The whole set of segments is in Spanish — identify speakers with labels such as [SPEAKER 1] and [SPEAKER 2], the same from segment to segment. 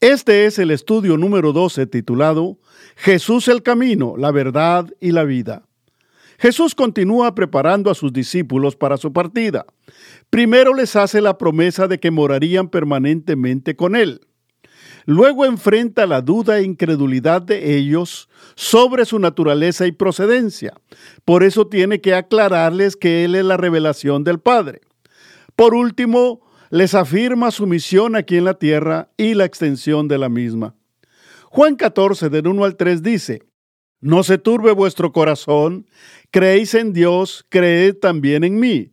[SPEAKER 1] Este es el estudio número 12 titulado Jesús el camino, la verdad y la vida. Jesús continúa preparando a sus discípulos para su partida. Primero les hace la promesa de que morarían permanentemente con Él. Luego enfrenta la duda e incredulidad de ellos sobre su naturaleza y procedencia. Por eso tiene que aclararles que Él es la revelación del Padre. Por último, les afirma su misión aquí en la tierra y la extensión de la misma. Juan 14, del 1 al 3 dice, No se turbe vuestro corazón, creéis en Dios, creed también en mí.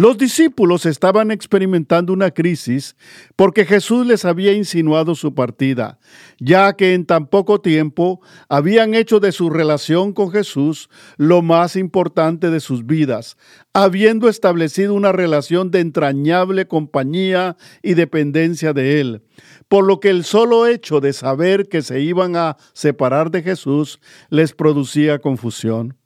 [SPEAKER 1] Los discípulos estaban experimentando una crisis porque Jesús les había insinuado su partida, ya que en tan poco tiempo habían hecho de su relación con Jesús lo más importante de sus vidas, habiendo establecido una relación de entrañable compañía y dependencia de Él, por lo que el solo hecho de saber que se iban a separar de Jesús les producía confusión.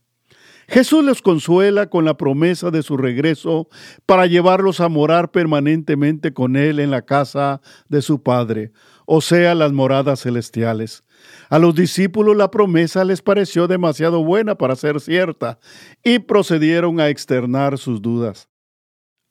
[SPEAKER 1] Jesús les consuela con la promesa de su regreso para llevarlos a morar permanentemente con Él en la casa de su Padre, o sea, las moradas celestiales. A los discípulos la promesa les pareció demasiado buena para ser cierta y procedieron a externar sus dudas.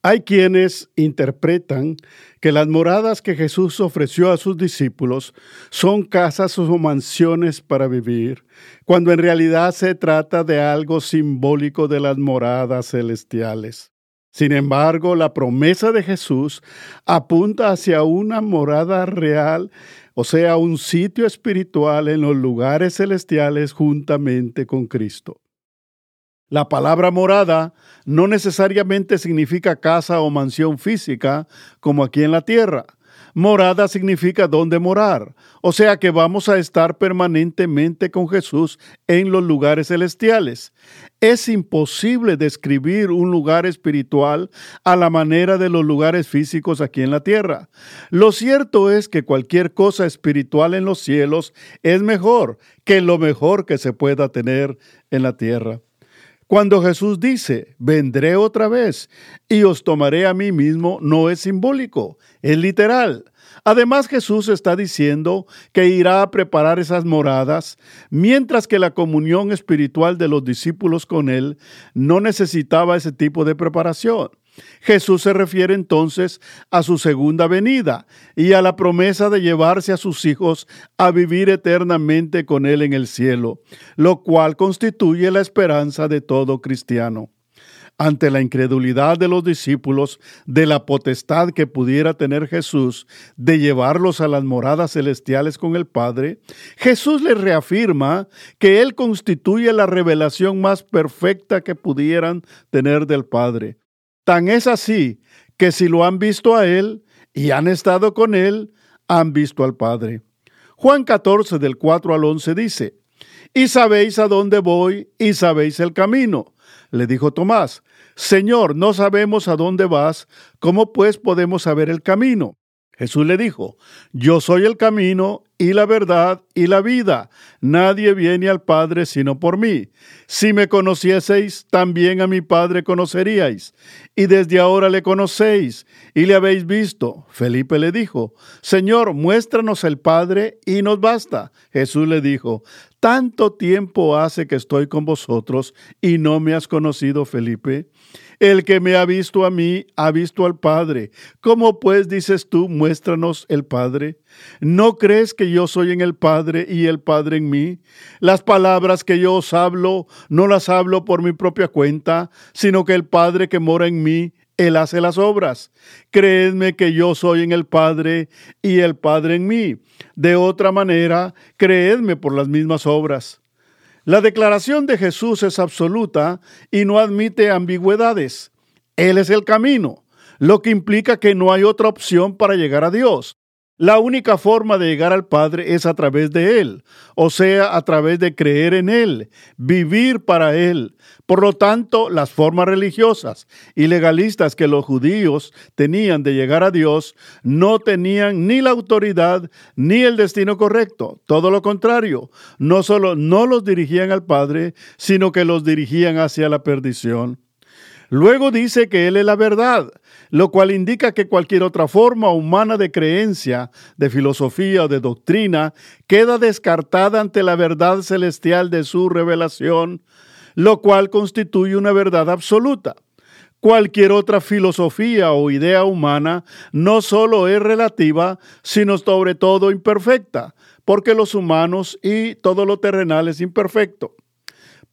[SPEAKER 1] Hay quienes interpretan que las moradas que Jesús ofreció a sus discípulos son casas o mansiones para vivir, cuando en realidad se trata de algo simbólico de las moradas celestiales. Sin embargo, la promesa de Jesús apunta hacia una morada real, o sea, un sitio espiritual en los lugares celestiales juntamente con Cristo. La palabra morada no necesariamente significa casa o mansión física como aquí en la tierra. Morada significa dónde morar, o sea que vamos a estar permanentemente con Jesús en los lugares celestiales. Es imposible describir un lugar espiritual a la manera de los lugares físicos aquí en la tierra. Lo cierto es que cualquier cosa espiritual en los cielos es mejor que lo mejor que se pueda tener en la tierra. Cuando Jesús dice, vendré otra vez y os tomaré a mí mismo, no es simbólico, es literal. Además Jesús está diciendo que irá a preparar esas moradas, mientras que la comunión espiritual de los discípulos con Él no necesitaba ese tipo de preparación. Jesús se refiere entonces a su segunda venida y a la promesa de llevarse a sus hijos a vivir eternamente con Él en el cielo, lo cual constituye la esperanza de todo cristiano. Ante la incredulidad de los discípulos de la potestad que pudiera tener Jesús de llevarlos a las moradas celestiales con el Padre, Jesús les reafirma que Él constituye la revelación más perfecta que pudieran tener del Padre Tan es así que si lo han visto a Él y han estado con Él, han visto al Padre. Juan 14 del 4 al 11 dice, Y sabéis a dónde voy y sabéis el camino. Le dijo Tomás, Señor, no sabemos a dónde vas, ¿cómo pues podemos saber el camino? Jesús le dijo, Yo soy el camino y la verdad y la vida. Nadie viene al Padre sino por mí. Si me conocieseis, también a mi Padre conoceríais. Y desde ahora le conocéis y le habéis visto. Felipe le dijo, Señor, muéstranos el Padre y nos basta. Jesús le dijo, Tanto tiempo hace que estoy con vosotros y no me has conocido, Felipe. El que me ha visto a mí, ha visto al Padre. ¿Cómo pues dices tú, muéstranos el Padre? ¿No crees que yo soy en el Padre y el Padre en mí? Las palabras que yo os hablo, no las hablo por mi propia cuenta, sino que el Padre que mora en mí, Él hace las obras. Creedme que yo soy en el Padre y el Padre en mí. De otra manera, creedme por las mismas obras. La declaración de Jesús es absoluta y no admite ambigüedades. Él es el camino, lo que implica que no hay otra opción para llegar a Dios. La única forma de llegar al Padre es a través de Él, o sea, a través de creer en Él, vivir para Él. Por lo tanto, las formas religiosas y legalistas que los judíos tenían de llegar a Dios no tenían ni la autoridad ni el destino correcto. Todo lo contrario, no solo no los dirigían al Padre, sino que los dirigían hacia la perdición. Luego dice que Él es la verdad, lo cual indica que cualquier otra forma humana de creencia, de filosofía o de doctrina queda descartada ante la verdad celestial de su revelación, lo cual constituye una verdad absoluta. Cualquier otra filosofía o idea humana no solo es relativa, sino sobre todo imperfecta, porque los humanos y todo lo terrenal es imperfecto.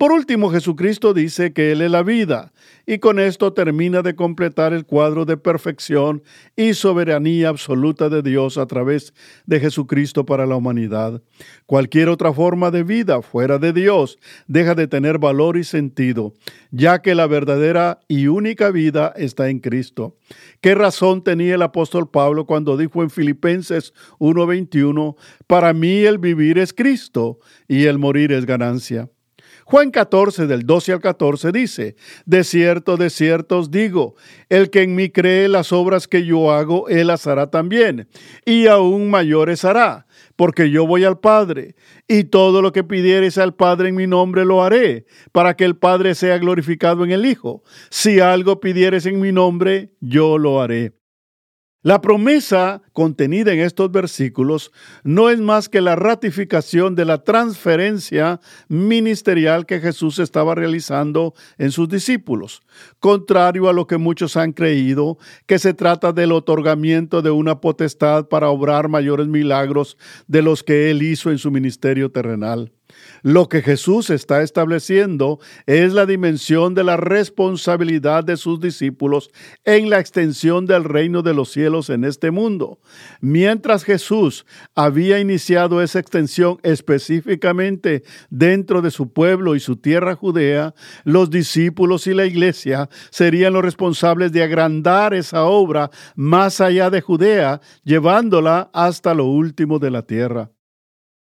[SPEAKER 1] Por último, Jesucristo dice que Él es la vida, y con esto termina de completar el cuadro de perfección y soberanía absoluta de Dios a través de Jesucristo para la humanidad. Cualquier otra forma de vida fuera de Dios deja de tener valor y sentido, ya que la verdadera y única vida está en Cristo. ¿Qué razón tenía el apóstol Pablo cuando dijo en Filipenses 1:21, para mí el vivir es Cristo y el morir es ganancia? Juan 14 del 12 al 14 dice, De cierto, de cierto os digo, el que en mí cree las obras que yo hago, él las hará también, y aún mayores hará, porque yo voy al Padre, y todo lo que pidieres al Padre en mi nombre lo haré, para que el Padre sea glorificado en el Hijo. Si algo pidieres en mi nombre, yo lo haré. La promesa contenida en estos versículos no es más que la ratificación de la transferencia ministerial que Jesús estaba realizando en sus discípulos, contrario a lo que muchos han creído, que se trata del otorgamiento de una potestad para obrar mayores milagros de los que él hizo en su ministerio terrenal. Lo que Jesús está estableciendo es la dimensión de la responsabilidad de sus discípulos en la extensión del reino de los cielos en este mundo. Mientras Jesús había iniciado esa extensión específicamente dentro de su pueblo y su tierra judea, los discípulos y la iglesia serían los responsables de agrandar esa obra más allá de Judea, llevándola hasta lo último de la tierra.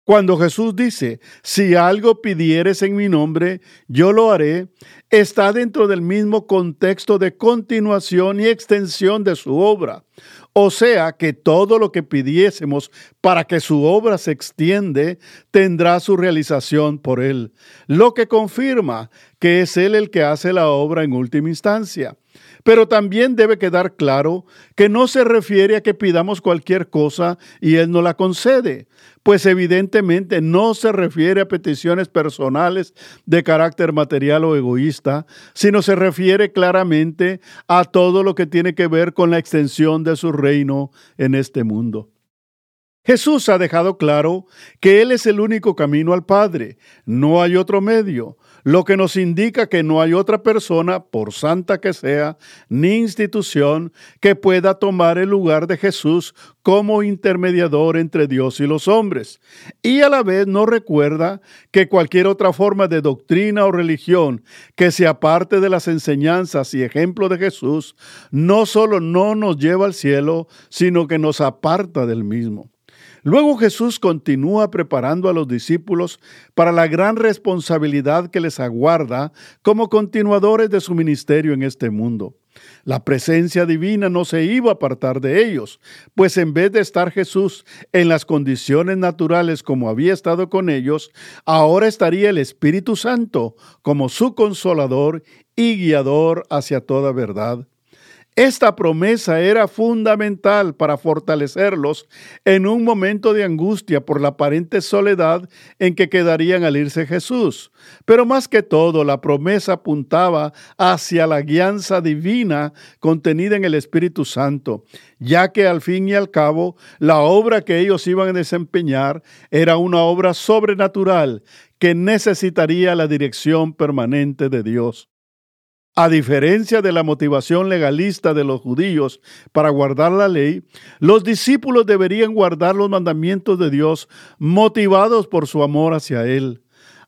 [SPEAKER 1] Cuando Jesús dice, si algo pidieres en mi nombre, yo lo haré, está dentro del mismo contexto de continuación y extensión de su obra. O sea que todo lo que pidiésemos para que su obra se extiende tendrá su realización por Él, lo que confirma que es Él el que hace la obra en última instancia. Pero también debe quedar claro que no se refiere a que pidamos cualquier cosa y Él no la concede, pues evidentemente no se refiere a peticiones personales de carácter material o egoísta, sino se refiere claramente a todo lo que tiene que ver con la extensión de su reino en este mundo. Jesús ha dejado claro que Él es el único camino al Padre, no hay otro medio, lo que nos indica que no hay otra persona, por santa que sea, ni institución, que pueda tomar el lugar de Jesús como intermediador entre Dios y los hombres. Y a la vez nos recuerda que cualquier otra forma de doctrina o religión que se aparte de las enseñanzas y ejemplo de Jesús, no solo no nos lleva al cielo, sino que nos aparta del mismo. Luego Jesús continúa preparando a los discípulos para la gran responsabilidad que les aguarda como continuadores de su ministerio en este mundo. La presencia divina no se iba a apartar de ellos, pues en vez de estar Jesús en las condiciones naturales como había estado con ellos, ahora estaría el Espíritu Santo como su consolador y guiador hacia toda verdad. Esta promesa era fundamental para fortalecerlos en un momento de angustia por la aparente soledad en que quedarían al irse Jesús. Pero más que todo, la promesa apuntaba hacia la guianza divina contenida en el Espíritu Santo, ya que al fin y al cabo la obra que ellos iban a desempeñar era una obra sobrenatural que necesitaría la dirección permanente de Dios. A diferencia de la motivación legalista de los judíos para guardar la ley, los discípulos deberían guardar los mandamientos de Dios motivados por su amor hacia Él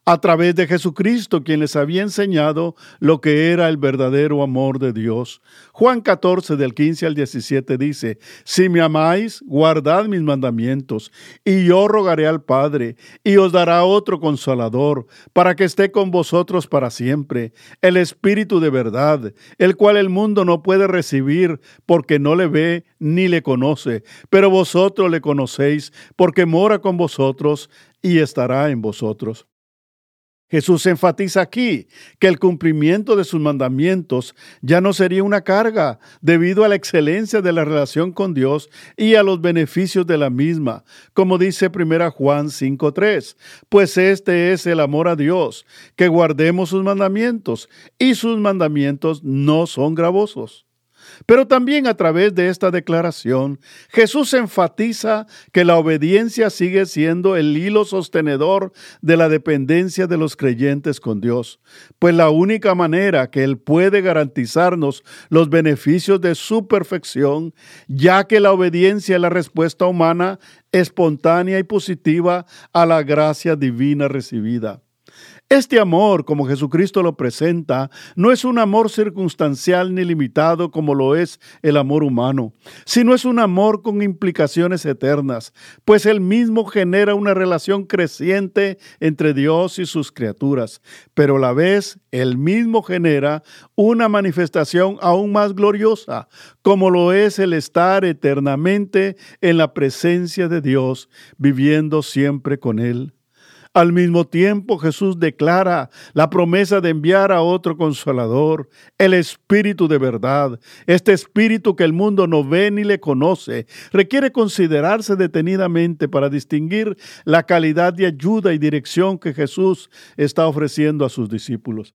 [SPEAKER 1] a través de Jesucristo, quien les había enseñado lo que era el verdadero amor de Dios. Juan 14 del 15 al 17 dice, Si me amáis, guardad mis mandamientos, y yo rogaré al Padre, y os dará otro consolador, para que esté con vosotros para siempre, el Espíritu de verdad, el cual el mundo no puede recibir porque no le ve ni le conoce, pero vosotros le conocéis, porque mora con vosotros y estará en vosotros. Jesús enfatiza aquí que el cumplimiento de sus mandamientos ya no sería una carga debido a la excelencia de la relación con Dios y a los beneficios de la misma, como dice 1 Juan 5.3, pues este es el amor a Dios, que guardemos sus mandamientos y sus mandamientos no son gravosos. Pero también a través de esta declaración, Jesús enfatiza que la obediencia sigue siendo el hilo sostenedor de la dependencia de los creyentes con Dios, pues la única manera que Él puede garantizarnos los beneficios de su perfección, ya que la obediencia es la respuesta humana espontánea y positiva a la gracia divina recibida. Este amor, como Jesucristo lo presenta, no es un amor circunstancial ni limitado como lo es el amor humano, sino es un amor con implicaciones eternas, pues él mismo genera una relación creciente entre Dios y sus criaturas, pero a la vez él mismo genera una manifestación aún más gloriosa, como lo es el estar eternamente en la presencia de Dios, viviendo siempre con Él. Al mismo tiempo Jesús declara la promesa de enviar a otro consolador, el Espíritu de verdad. Este Espíritu que el mundo no ve ni le conoce, requiere considerarse detenidamente para distinguir la calidad de ayuda y dirección que Jesús está ofreciendo a sus discípulos.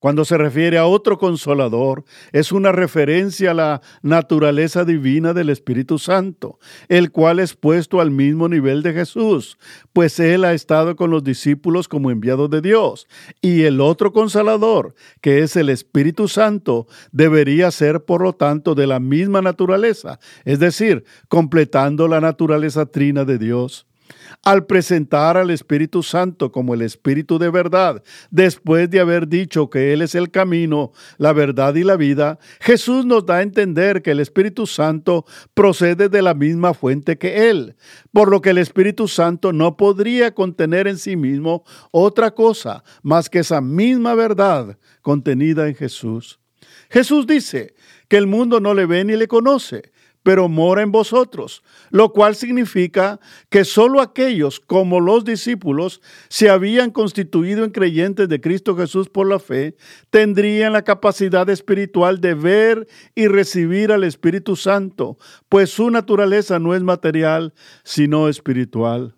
[SPEAKER 1] Cuando se refiere a otro consolador, es una referencia a la naturaleza divina del Espíritu Santo, el cual es puesto al mismo nivel de Jesús, pues Él ha estado con los discípulos como enviado de Dios. Y el otro consolador, que es el Espíritu Santo, debería ser, por lo tanto, de la misma naturaleza, es decir, completando la naturaleza trina de Dios al presentar al Espíritu Santo como el Espíritu de verdad, después de haber dicho que Él es el camino, la verdad y la vida, Jesús nos da a entender que el Espíritu Santo procede de la misma fuente que Él, por lo que el Espíritu Santo no podría contener en sí mismo otra cosa más que esa misma verdad contenida en Jesús. Jesús dice que el mundo no le ve ni le conoce, pero mora en vosotros, lo cual significa que sólo aquellos como los discípulos se habían constituido en creyentes de Cristo Jesús por la fe, tendrían la capacidad espiritual de ver y recibir al Espíritu Santo, pues su naturaleza no es material, sino espiritual.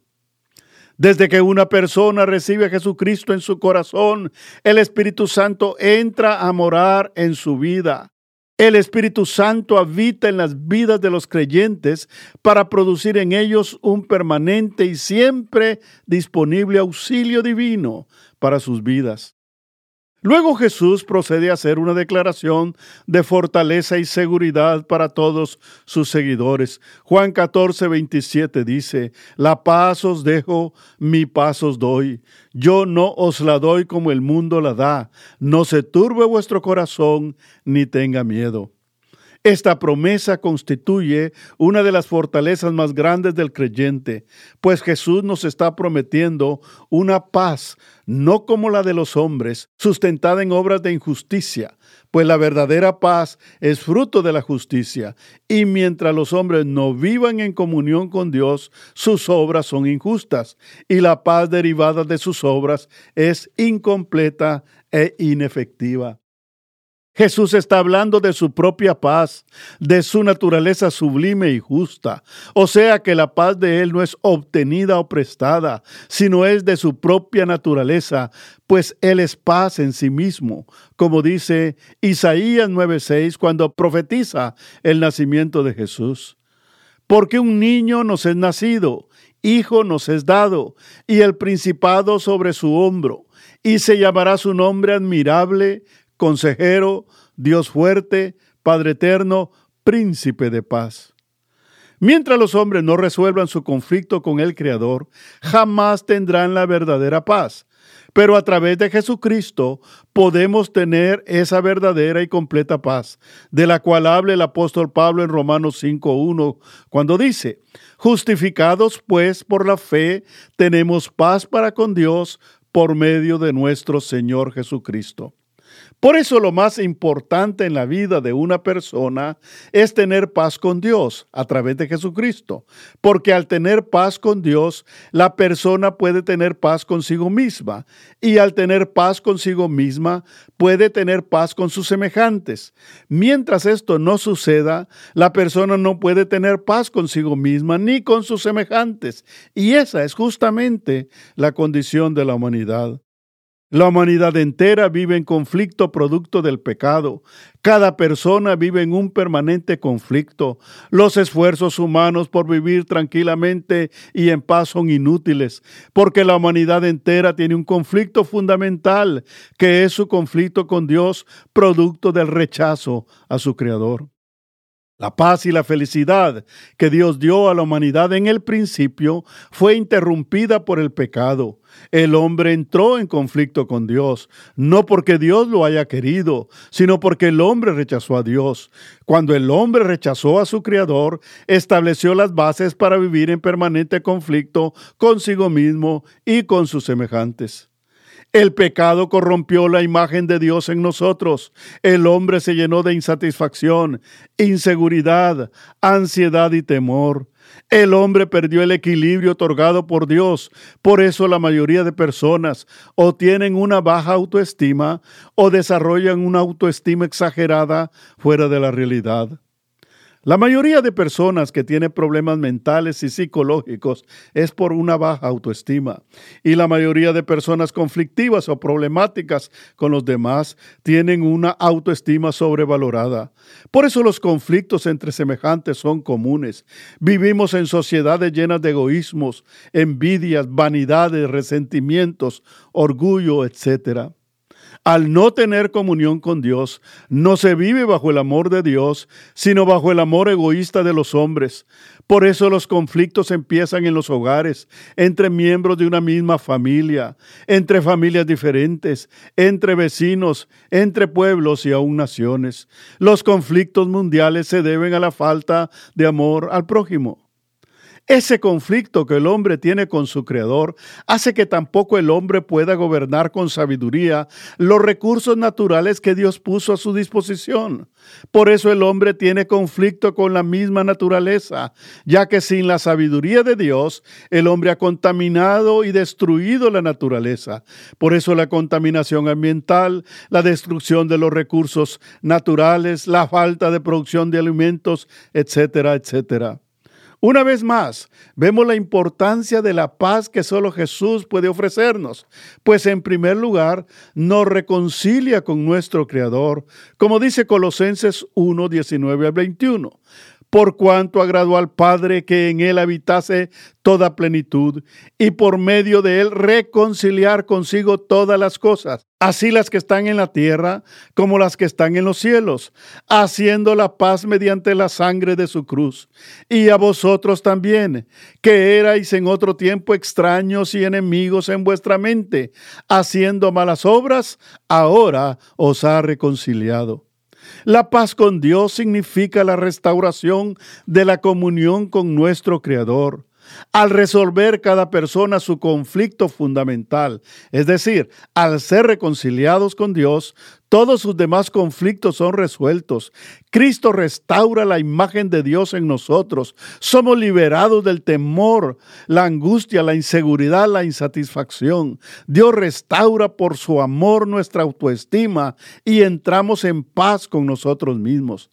[SPEAKER 1] Desde que una persona recibe a Jesucristo en su corazón, el Espíritu Santo entra a morar en su vida. El Espíritu Santo habita en las vidas de los creyentes para producir en ellos un permanente y siempre disponible auxilio divino para sus vidas. Luego Jesús procede a hacer una declaración de fortaleza y seguridad para todos sus seguidores. Juan 14, 27 dice, La paz os dejo, mi paz os doy. Yo no os la doy como el mundo la da. No se turbe vuestro corazón, ni tenga miedo. Esta promesa constituye una de las fortalezas más grandes del creyente, pues Jesús nos está prometiendo una paz, no como la de los hombres, sustentada en obras de injusticia, pues la verdadera paz es fruto de la justicia, y mientras los hombres no vivan en comunión con Dios, sus obras son injustas, y la paz derivada de sus obras es incompleta e inefectiva. Jesús está hablando de su propia paz, de su naturaleza sublime y justa. O sea que la paz de Él no es obtenida o prestada, sino es de su propia naturaleza, pues Él es paz en sí mismo, como dice Isaías 9:6 cuando profetiza el nacimiento de Jesús. Porque un niño nos es nacido, hijo nos es dado, y el principado sobre su hombro, y se llamará su nombre admirable consejero, Dios fuerte, Padre eterno, príncipe de paz. Mientras los hombres no resuelvan su conflicto con el Creador, jamás tendrán la verdadera paz. Pero a través de Jesucristo podemos tener esa verdadera y completa paz, de la cual habla el apóstol Pablo en Romanos 5.1, cuando dice, justificados pues por la fe, tenemos paz para con Dios por medio de nuestro Señor Jesucristo. Por eso lo más importante en la vida de una persona es tener paz con Dios a través de Jesucristo, porque al tener paz con Dios, la persona puede tener paz consigo misma y al tener paz consigo misma, puede tener paz con sus semejantes. Mientras esto no suceda, la persona no puede tener paz consigo misma ni con sus semejantes, y esa es justamente la condición de la humanidad. La humanidad entera vive en conflicto producto del pecado. Cada persona vive en un permanente conflicto. Los esfuerzos humanos por vivir tranquilamente y en paz son inútiles, porque la humanidad entera tiene un conflicto fundamental, que es su conflicto con Dios, producto del rechazo a su Creador. La paz y la felicidad que Dios dio a la humanidad en el principio fue interrumpida por el pecado. El hombre entró en conflicto con Dios, no porque Dios lo haya querido, sino porque el hombre rechazó a Dios. Cuando el hombre rechazó a su Creador, estableció las bases para vivir en permanente conflicto consigo mismo y con sus semejantes. El pecado corrompió la imagen de Dios en nosotros. El hombre se llenó de insatisfacción, inseguridad, ansiedad y temor. El hombre perdió el equilibrio otorgado por Dios. Por eso la mayoría de personas o tienen una baja autoestima o desarrollan una autoestima exagerada fuera de la realidad. La mayoría de personas que tienen problemas mentales y psicológicos es por una baja autoestima. Y la mayoría de personas conflictivas o problemáticas con los demás tienen una autoestima sobrevalorada. Por eso los conflictos entre semejantes son comunes. Vivimos en sociedades llenas de egoísmos, envidias, vanidades, resentimientos, orgullo, etc. Al no tener comunión con Dios, no se vive bajo el amor de Dios, sino bajo el amor egoísta de los hombres. Por eso los conflictos empiezan en los hogares, entre miembros de una misma familia, entre familias diferentes, entre vecinos, entre pueblos y aún naciones. Los conflictos mundiales se deben a la falta de amor al prójimo. Ese conflicto que el hombre tiene con su Creador hace que tampoco el hombre pueda gobernar con sabiduría los recursos naturales que Dios puso a su disposición. Por eso el hombre tiene conflicto con la misma naturaleza, ya que sin la sabiduría de Dios, el hombre ha contaminado y destruido la naturaleza. Por eso la contaminación ambiental, la destrucción de los recursos naturales, la falta de producción de alimentos, etcétera, etcétera. Una vez más, vemos la importancia de la paz que solo Jesús puede ofrecernos, pues en primer lugar nos reconcilia con nuestro Creador, como dice Colosenses 1, 19 al 21 por cuanto agradó al Padre que en él habitase toda plenitud, y por medio de él reconciliar consigo todas las cosas, así las que están en la tierra como las que están en los cielos, haciendo la paz mediante la sangre de su cruz. Y a vosotros también, que erais en otro tiempo extraños y enemigos en vuestra mente, haciendo malas obras, ahora os ha reconciliado la paz con Dios significa la restauración de la comunión con nuestro Creador al resolver cada persona su conflicto fundamental, es decir, al ser reconciliados con Dios, todos sus demás conflictos son resueltos. Cristo restaura la imagen de Dios en nosotros. Somos liberados del temor, la angustia, la inseguridad, la insatisfacción. Dios restaura por su amor nuestra autoestima y entramos en paz con nosotros mismos.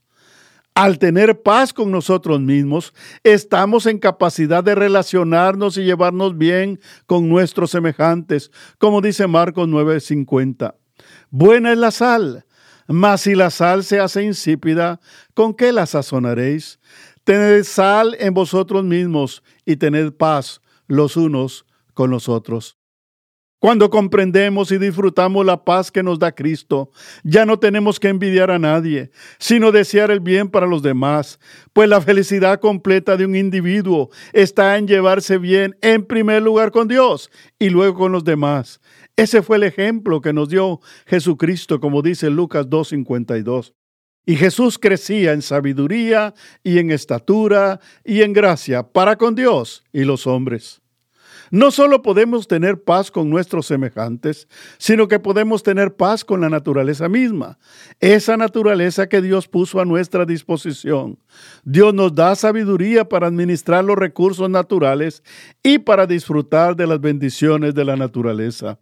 [SPEAKER 1] Al tener paz con nosotros mismos, estamos en capacidad de relacionarnos y llevarnos bien con nuestros semejantes, como dice Marcos 9:50. Buena es la sal, mas si la sal se hace insípida, ¿con qué la sazonaréis? Tened sal en vosotros mismos y tened paz los unos con los otros. Cuando comprendemos y disfrutamos la paz que nos da Cristo, ya no tenemos que envidiar a nadie, sino desear el bien para los demás, pues la felicidad completa de un individuo está en llevarse bien en primer lugar con Dios y luego con los demás. Ese fue el ejemplo que nos dio Jesucristo, como dice Lucas 2.52. Y Jesús crecía en sabiduría y en estatura y en gracia para con Dios y los hombres. No solo podemos tener paz con nuestros semejantes, sino que podemos tener paz con la naturaleza misma, esa naturaleza que Dios puso a nuestra disposición. Dios nos da sabiduría para administrar los recursos naturales y para disfrutar de las bendiciones de la naturaleza.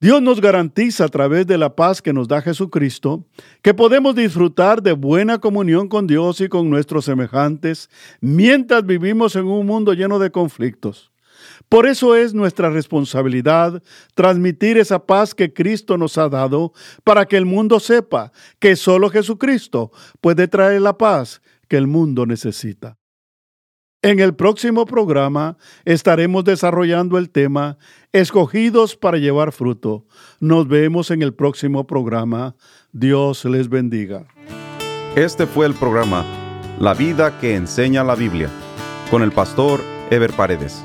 [SPEAKER 1] Dios nos garantiza a través de la paz que nos da Jesucristo que podemos disfrutar de buena comunión con Dios y con nuestros semejantes mientras vivimos en un mundo lleno de conflictos. Por eso es nuestra responsabilidad transmitir esa paz que Cristo nos ha dado para que el mundo sepa que solo Jesucristo puede traer la paz que el mundo necesita. En el próximo programa estaremos desarrollando el tema Escogidos para llevar fruto. Nos vemos en el próximo programa. Dios les bendiga.
[SPEAKER 2] Este fue el programa La vida que enseña la Biblia con el pastor Ever Paredes.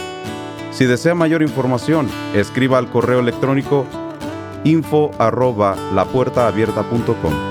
[SPEAKER 2] Si desea mayor información, escriba al correo electrónico info arroba lapuertaabierta.com.